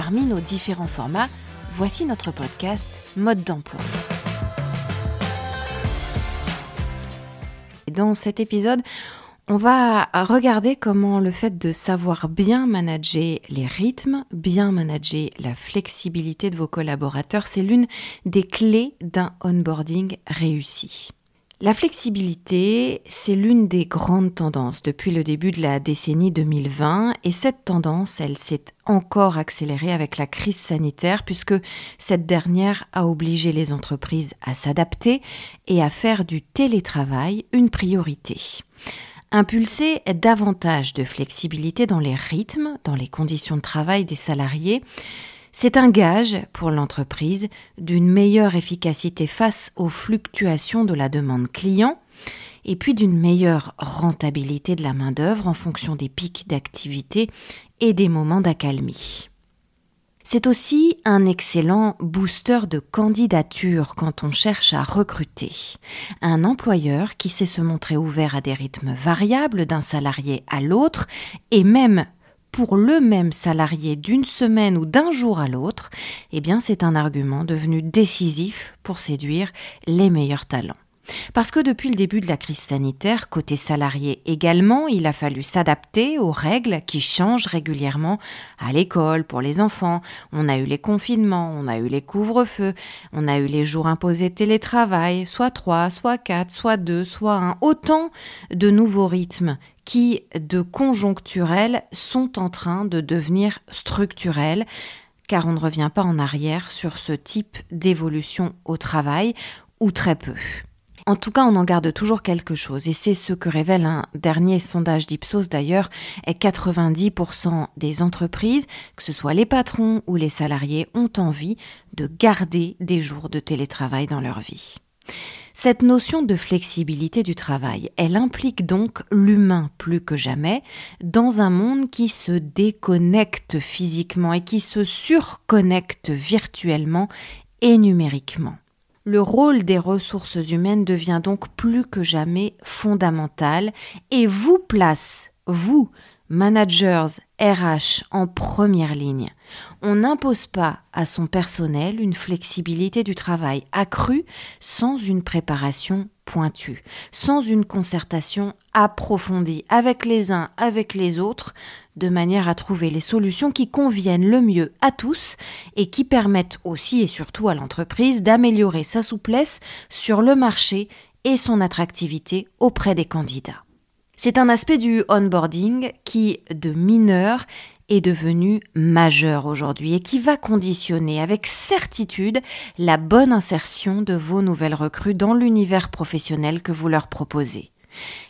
Parmi nos différents formats, voici notre podcast Mode d'emploi. Dans cet épisode, on va regarder comment le fait de savoir bien manager les rythmes, bien manager la flexibilité de vos collaborateurs, c'est l'une des clés d'un onboarding réussi. La flexibilité, c'est l'une des grandes tendances depuis le début de la décennie 2020 et cette tendance, elle s'est encore accélérée avec la crise sanitaire puisque cette dernière a obligé les entreprises à s'adapter et à faire du télétravail une priorité. Impulser davantage de flexibilité dans les rythmes, dans les conditions de travail des salariés, c'est un gage pour l'entreprise d'une meilleure efficacité face aux fluctuations de la demande client et puis d'une meilleure rentabilité de la main-d'œuvre en fonction des pics d'activité et des moments d'accalmie. C'est aussi un excellent booster de candidature quand on cherche à recruter. Un employeur qui sait se montrer ouvert à des rythmes variables d'un salarié à l'autre et même pour le même salarié d'une semaine ou d'un jour à l'autre, eh bien c'est un argument devenu décisif pour séduire les meilleurs talents. Parce que depuis le début de la crise sanitaire, côté salarié également, il a fallu s'adapter aux règles qui changent régulièrement à l'école, pour les enfants. On a eu les confinements, on a eu les couvre-feux, on a eu les jours imposés télétravail, soit 3, soit 4, soit 2, soit 1. Autant de nouveaux rythmes qui, de conjoncturels, sont en train de devenir structurels car on ne revient pas en arrière sur ce type d'évolution au travail, ou très peu. En tout cas, on en garde toujours quelque chose, et c'est ce que révèle un dernier sondage d'Ipsos d'ailleurs, est 90% des entreprises, que ce soit les patrons ou les salariés, ont envie de garder des jours de télétravail dans leur vie. Cette notion de flexibilité du travail, elle implique donc l'humain plus que jamais dans un monde qui se déconnecte physiquement et qui se surconnecte virtuellement et numériquement. Le rôle des ressources humaines devient donc plus que jamais fondamental et vous place, vous, managers RH en première ligne. On n'impose pas à son personnel une flexibilité du travail accrue sans une préparation pointue, sans une concertation approfondie avec les uns, avec les autres, de manière à trouver les solutions qui conviennent le mieux à tous et qui permettent aussi et surtout à l'entreprise d'améliorer sa souplesse sur le marché et son attractivité auprès des candidats. C'est un aspect du onboarding qui, de mineur, est devenu majeur aujourd'hui et qui va conditionner avec certitude la bonne insertion de vos nouvelles recrues dans l'univers professionnel que vous leur proposez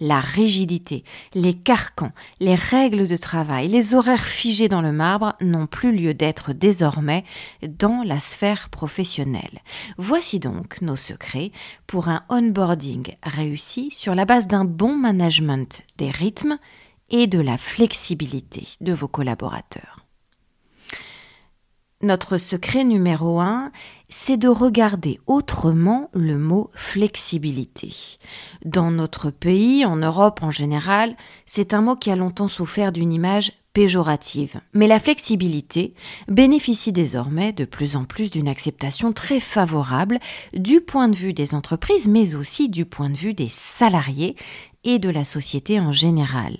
la rigidité, les carcans, les règles de travail, les horaires figés dans le marbre n'ont plus lieu d'être désormais dans la sphère professionnelle. Voici donc nos secrets pour un onboarding réussi sur la base d'un bon management des rythmes et de la flexibilité de vos collaborateurs. Notre secret numéro un, c'est de regarder autrement le mot flexibilité. Dans notre pays, en Europe en général, c'est un mot qui a longtemps souffert d'une image péjorative. Mais la flexibilité bénéficie désormais de plus en plus d'une acceptation très favorable du point de vue des entreprises, mais aussi du point de vue des salariés et de la société en général.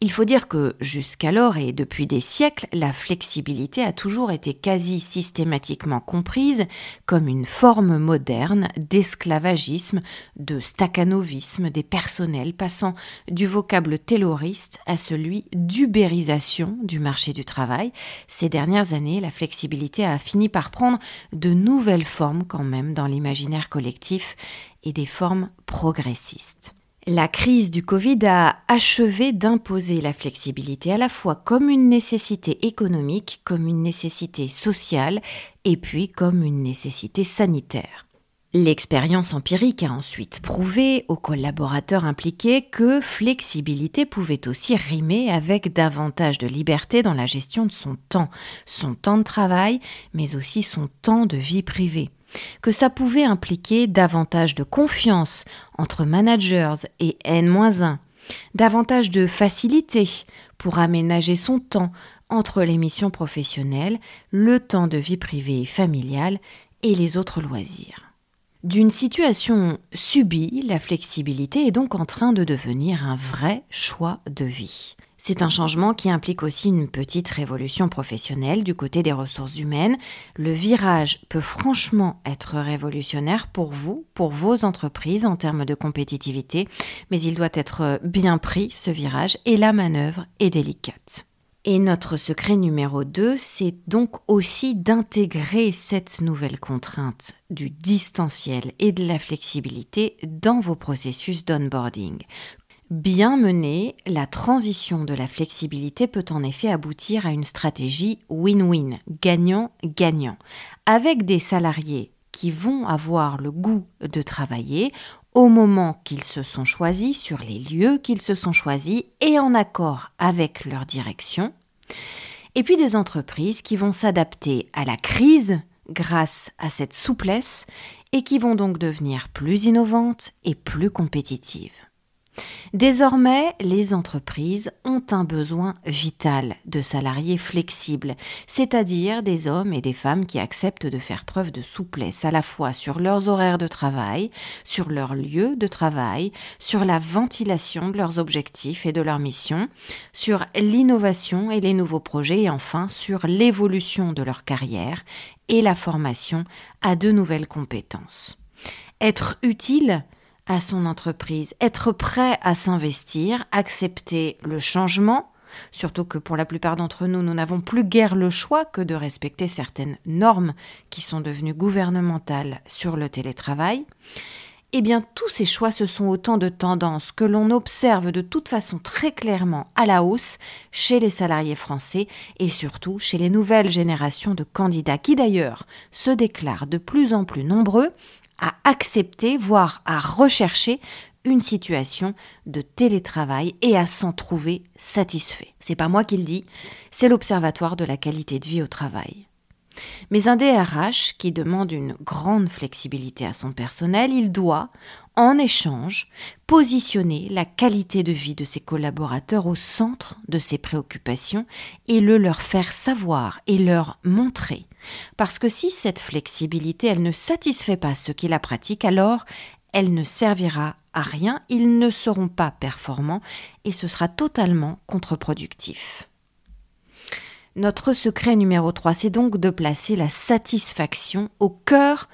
Il faut dire que jusqu'alors et depuis des siècles, la flexibilité a toujours été quasi systématiquement comprise comme une forme moderne d'esclavagisme, de staccanovisme des personnels, passant du vocable tayloriste à celui d'ubérisation du marché du travail. Ces dernières années, la flexibilité a fini par prendre de nouvelles formes quand même dans l'imaginaire collectif et des formes progressistes. La crise du Covid a achevé d'imposer la flexibilité à la fois comme une nécessité économique, comme une nécessité sociale et puis comme une nécessité sanitaire. L'expérience empirique a ensuite prouvé aux collaborateurs impliqués que flexibilité pouvait aussi rimer avec davantage de liberté dans la gestion de son temps, son temps de travail, mais aussi son temps de vie privée que ça pouvait impliquer davantage de confiance entre managers et N-1, davantage de facilité pour aménager son temps entre les missions professionnelles, le temps de vie privée et familiale et les autres loisirs. D'une situation subie, la flexibilité est donc en train de devenir un vrai choix de vie. C'est un changement qui implique aussi une petite révolution professionnelle du côté des ressources humaines. Le virage peut franchement être révolutionnaire pour vous, pour vos entreprises en termes de compétitivité, mais il doit être bien pris, ce virage, et la manœuvre est délicate. Et notre secret numéro 2, c'est donc aussi d'intégrer cette nouvelle contrainte du distanciel et de la flexibilité dans vos processus d'onboarding. Bien menée, la transition de la flexibilité peut en effet aboutir à une stratégie win-win, gagnant-gagnant, avec des salariés qui vont avoir le goût de travailler au moment qu'ils se sont choisis, sur les lieux qu'ils se sont choisis et en accord avec leur direction, et puis des entreprises qui vont s'adapter à la crise grâce à cette souplesse et qui vont donc devenir plus innovantes et plus compétitives. Désormais, les entreprises ont un besoin vital de salariés flexibles, c'est-à-dire des hommes et des femmes qui acceptent de faire preuve de souplesse à la fois sur leurs horaires de travail, sur leur lieu de travail, sur la ventilation de leurs objectifs et de leurs missions, sur l'innovation et les nouveaux projets et enfin sur l'évolution de leur carrière et la formation à de nouvelles compétences. Être utile, à son entreprise, être prêt à s'investir, accepter le changement, surtout que pour la plupart d'entre nous, nous n'avons plus guère le choix que de respecter certaines normes qui sont devenues gouvernementales sur le télétravail, eh bien tous ces choix, ce sont autant de tendances que l'on observe de toute façon très clairement à la hausse chez les salariés français et surtout chez les nouvelles générations de candidats qui d'ailleurs se déclarent de plus en plus nombreux à accepter, voire à rechercher une situation de télétravail et à s'en trouver satisfait. C'est pas moi qui le dis, c'est l'Observatoire de la qualité de vie au travail. Mais un DRH qui demande une grande flexibilité à son personnel, il doit, en échange, positionner la qualité de vie de ses collaborateurs au centre de ses préoccupations et le leur faire savoir et leur montrer. Parce que si cette flexibilité, elle ne satisfait pas ceux qui la pratiquent, alors elle ne servira à rien, ils ne seront pas performants et ce sera totalement contre-productif. Notre secret numéro 3, c'est donc de placer la satisfaction au cœur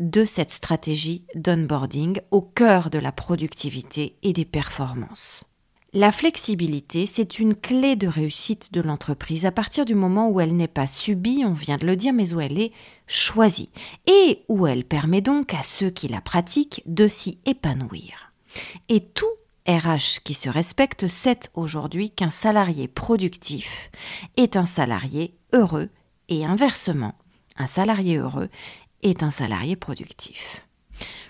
de cette stratégie d'onboarding, au cœur de la productivité et des performances. La flexibilité, c'est une clé de réussite de l'entreprise à partir du moment où elle n'est pas subie, on vient de le dire, mais où elle est choisie, et où elle permet donc à ceux qui la pratiquent de s'y épanouir. Et tout RH qui se respecte sait aujourd'hui qu'un salarié productif est un salarié heureux et inversement, un salarié heureux est un salarié productif.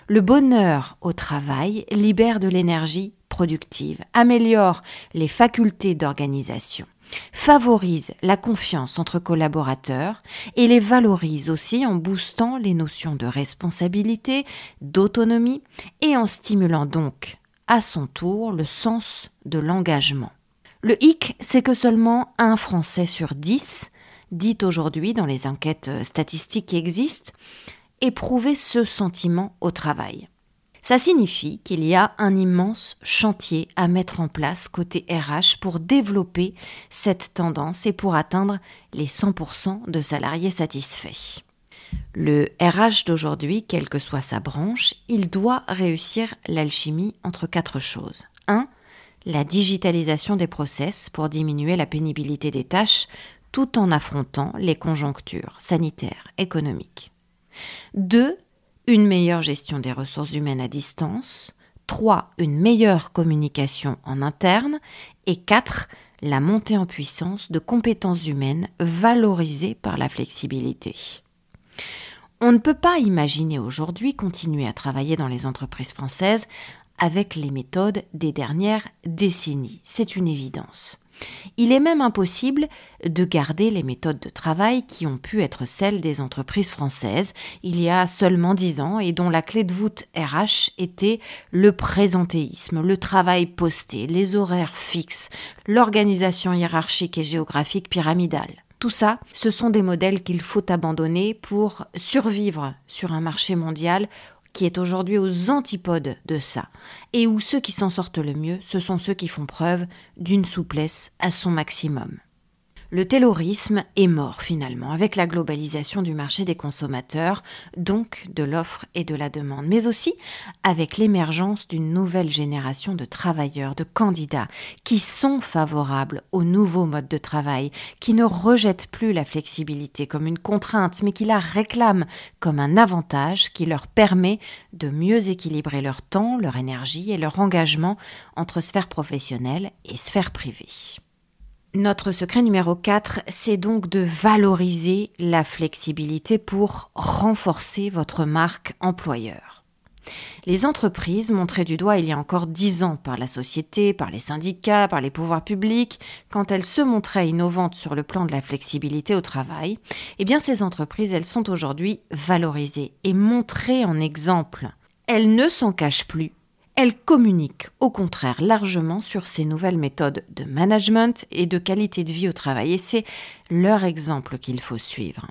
Le bonheur au travail libère de l'énergie productive, améliore les facultés d'organisation, favorise la confiance entre collaborateurs et les valorise aussi en boostant les notions de responsabilité, d'autonomie et en stimulant donc à son tour le sens de l'engagement. Le hic, c'est que seulement un Français sur dix, dit aujourd'hui dans les enquêtes statistiques qui existent, éprouver ce sentiment au travail. Ça signifie qu'il y a un immense chantier à mettre en place côté RH pour développer cette tendance et pour atteindre les 100% de salariés satisfaits. Le RH d'aujourd'hui, quelle que soit sa branche, il doit réussir l'alchimie entre quatre choses. 1. La digitalisation des process pour diminuer la pénibilité des tâches tout en affrontant les conjonctures sanitaires, économiques. 2. Une meilleure gestion des ressources humaines à distance. 3. Une meilleure communication en interne. Et 4. La montée en puissance de compétences humaines valorisées par la flexibilité. On ne peut pas imaginer aujourd'hui continuer à travailler dans les entreprises françaises avec les méthodes des dernières décennies. C'est une évidence. Il est même impossible de garder les méthodes de travail qui ont pu être celles des entreprises françaises il y a seulement dix ans et dont la clé de voûte RH était le présentéisme, le travail posté, les horaires fixes, l'organisation hiérarchique et géographique pyramidale. Tout ça, ce sont des modèles qu'il faut abandonner pour survivre sur un marché mondial qui est aujourd'hui aux antipodes de ça, et où ceux qui s'en sortent le mieux, ce sont ceux qui font preuve d'une souplesse à son maximum. Le taylorisme est mort finalement avec la globalisation du marché des consommateurs, donc de l'offre et de la demande, mais aussi avec l'émergence d'une nouvelle génération de travailleurs, de candidats qui sont favorables aux nouveaux modes de travail, qui ne rejettent plus la flexibilité comme une contrainte, mais qui la réclament comme un avantage qui leur permet de mieux équilibrer leur temps, leur énergie et leur engagement entre sphère professionnelle et sphère privée. Notre secret numéro 4, c'est donc de valoriser la flexibilité pour renforcer votre marque employeur. Les entreprises, montrées du doigt il y a encore dix ans par la société, par les syndicats, par les pouvoirs publics, quand elles se montraient innovantes sur le plan de la flexibilité au travail, eh bien ces entreprises, elles sont aujourd'hui valorisées et montrées en exemple. Elles ne s'en cachent plus elle communique au contraire largement sur ces nouvelles méthodes de management et de qualité de vie au travail, et c'est leur exemple qu'il faut suivre.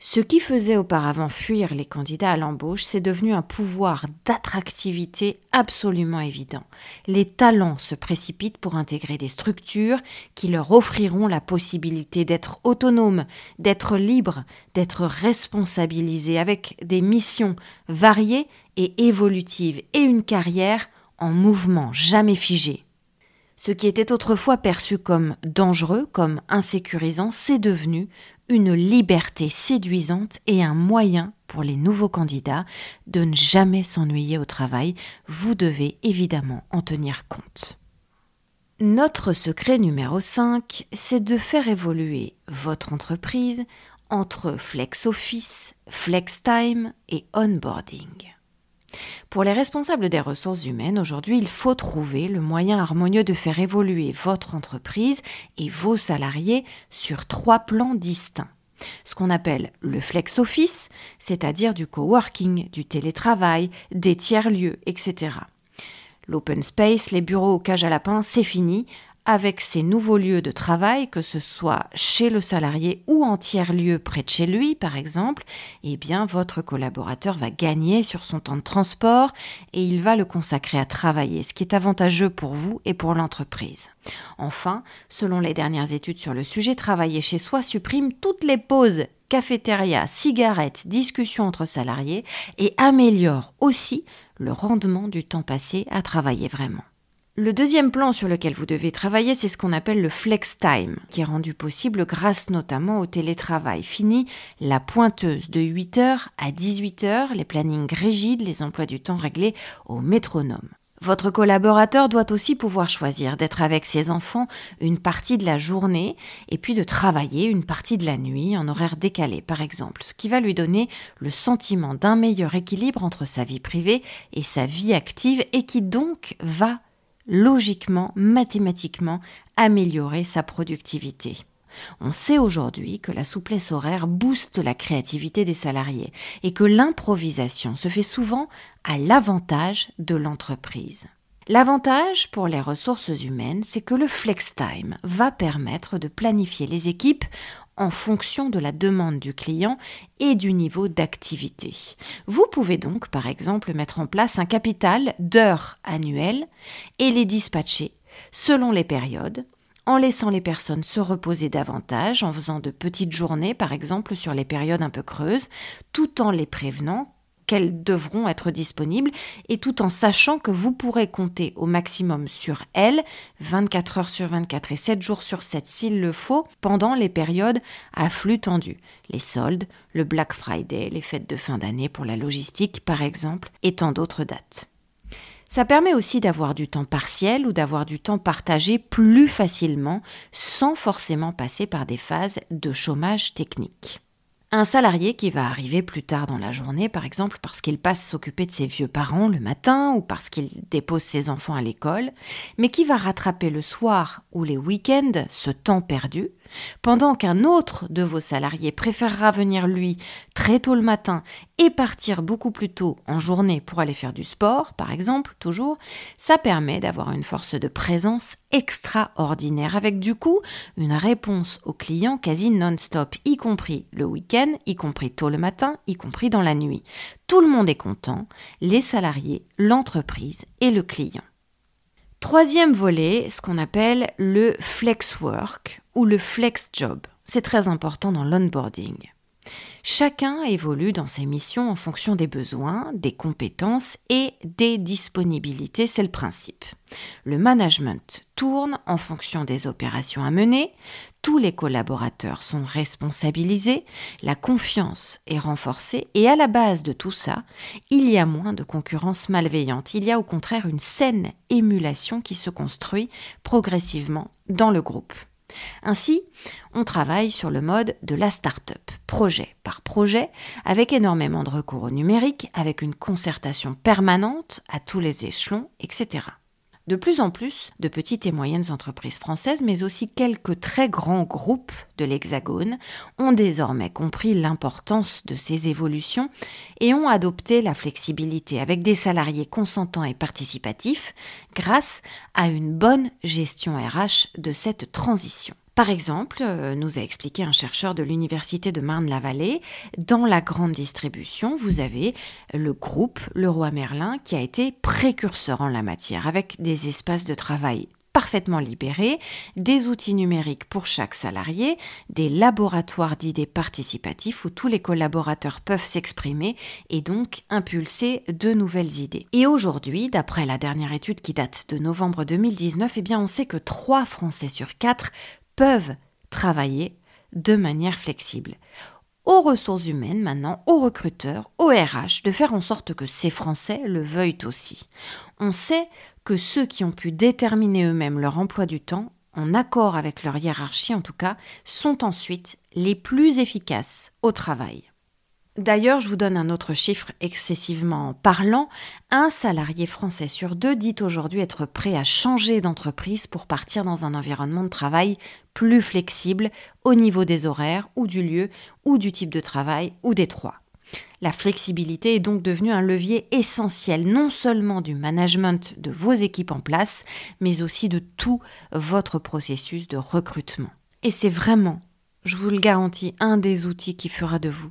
Ce qui faisait auparavant fuir les candidats à l'embauche, c'est devenu un pouvoir d'attractivité absolument évident. Les talents se précipitent pour intégrer des structures qui leur offriront la possibilité d'être autonomes, d'être libres, d'être responsabilisés avec des missions variées et évolutives et une carrière en mouvement, jamais figée. Ce qui était autrefois perçu comme dangereux, comme insécurisant, c'est devenu une liberté séduisante et un moyen pour les nouveaux candidats de ne jamais s'ennuyer au travail. Vous devez évidemment en tenir compte. Notre secret numéro 5, c'est de faire évoluer votre entreprise entre flex office, flex time et onboarding. Pour les responsables des ressources humaines, aujourd'hui, il faut trouver le moyen harmonieux de faire évoluer votre entreprise et vos salariés sur trois plans distincts. Ce qu'on appelle le flex office, c'est-à-dire du coworking, du télétravail, des tiers-lieux, etc. L'open space, les bureaux aux cages à lapins, c'est fini avec ces nouveaux lieux de travail, que ce soit chez le salarié ou en tiers-lieu près de chez lui, par exemple, eh bien, votre collaborateur va gagner sur son temps de transport et il va le consacrer à travailler, ce qui est avantageux pour vous et pour l'entreprise. Enfin, selon les dernières études sur le sujet, travailler chez soi supprime toutes les pauses cafétéria, cigarettes, discussions entre salariés et améliore aussi le rendement du temps passé à travailler vraiment. Le deuxième plan sur lequel vous devez travailler, c'est ce qu'on appelle le flex time, qui est rendu possible grâce notamment au télétravail. Fini la pointeuse de 8h à 18h, les plannings rigides, les emplois du temps réglés au métronome. Votre collaborateur doit aussi pouvoir choisir d'être avec ses enfants une partie de la journée et puis de travailler une partie de la nuit en horaire décalé par exemple, ce qui va lui donner le sentiment d'un meilleur équilibre entre sa vie privée et sa vie active et qui donc va logiquement, mathématiquement, améliorer sa productivité. On sait aujourd'hui que la souplesse horaire booste la créativité des salariés et que l'improvisation se fait souvent à l'avantage de l'entreprise. L'avantage pour les ressources humaines, c'est que le flex time va permettre de planifier les équipes en fonction de la demande du client et du niveau d'activité. Vous pouvez donc par exemple mettre en place un capital d'heures annuelles et les dispatcher selon les périodes en laissant les personnes se reposer davantage, en faisant de petites journées par exemple sur les périodes un peu creuses, tout en les prévenant qu'elles devront être disponibles et tout en sachant que vous pourrez compter au maximum sur elles 24 heures sur 24 et 7 jours sur 7 s'il le faut pendant les périodes à flux tendu, les soldes, le Black Friday, les fêtes de fin d'année pour la logistique par exemple et tant d'autres dates. Ça permet aussi d'avoir du temps partiel ou d'avoir du temps partagé plus facilement sans forcément passer par des phases de chômage technique. Un salarié qui va arriver plus tard dans la journée, par exemple parce qu'il passe s'occuper de ses vieux parents le matin ou parce qu'il dépose ses enfants à l'école, mais qui va rattraper le soir ou les week-ends ce temps perdu, pendant qu'un autre de vos salariés préférera venir lui très tôt le matin et partir beaucoup plus tôt en journée pour aller faire du sport, par exemple, toujours, ça permet d'avoir une force de présence extraordinaire avec du coup une réponse aux clients quasi non-stop, y compris le week-end, y compris tôt le matin, y compris dans la nuit. Tout le monde est content, les salariés, l'entreprise et le client. Troisième volet, ce qu'on appelle le flex work ou le flex job. C'est très important dans l'onboarding. Chacun évolue dans ses missions en fonction des besoins, des compétences et des disponibilités, c'est le principe. Le management tourne en fonction des opérations à mener, tous les collaborateurs sont responsabilisés, la confiance est renforcée et à la base de tout ça, il y a moins de concurrence malveillante, il y a au contraire une saine émulation qui se construit progressivement dans le groupe. Ainsi, on travaille sur le mode de la start-up, projet par projet, avec énormément de recours au numérique, avec une concertation permanente à tous les échelons, etc. De plus en plus de petites et moyennes entreprises françaises, mais aussi quelques très grands groupes de l'Hexagone, ont désormais compris l'importance de ces évolutions et ont adopté la flexibilité avec des salariés consentants et participatifs grâce à une bonne gestion RH de cette transition. Par exemple, euh, nous a expliqué un chercheur de l'Université de Marne-la-Vallée, dans la grande distribution, vous avez le groupe Leroy Merlin qui a été précurseur en la matière, avec des espaces de travail parfaitement libérés, des outils numériques pour chaque salarié, des laboratoires d'idées participatifs où tous les collaborateurs peuvent s'exprimer et donc impulser de nouvelles idées. Et aujourd'hui, d'après la dernière étude qui date de novembre 2019, eh bien on sait que 3 Français sur 4 peuvent travailler de manière flexible. Aux ressources humaines maintenant, aux recruteurs, aux RH, de faire en sorte que ces Français le veuillent aussi. On sait que ceux qui ont pu déterminer eux-mêmes leur emploi du temps, en accord avec leur hiérarchie en tout cas, sont ensuite les plus efficaces au travail. D'ailleurs, je vous donne un autre chiffre excessivement parlant. Un salarié français sur deux dit aujourd'hui être prêt à changer d'entreprise pour partir dans un environnement de travail plus flexible au niveau des horaires ou du lieu ou du type de travail ou des trois. La flexibilité est donc devenue un levier essentiel non seulement du management de vos équipes en place, mais aussi de tout votre processus de recrutement. Et c'est vraiment, je vous le garantis, un des outils qui fera de vous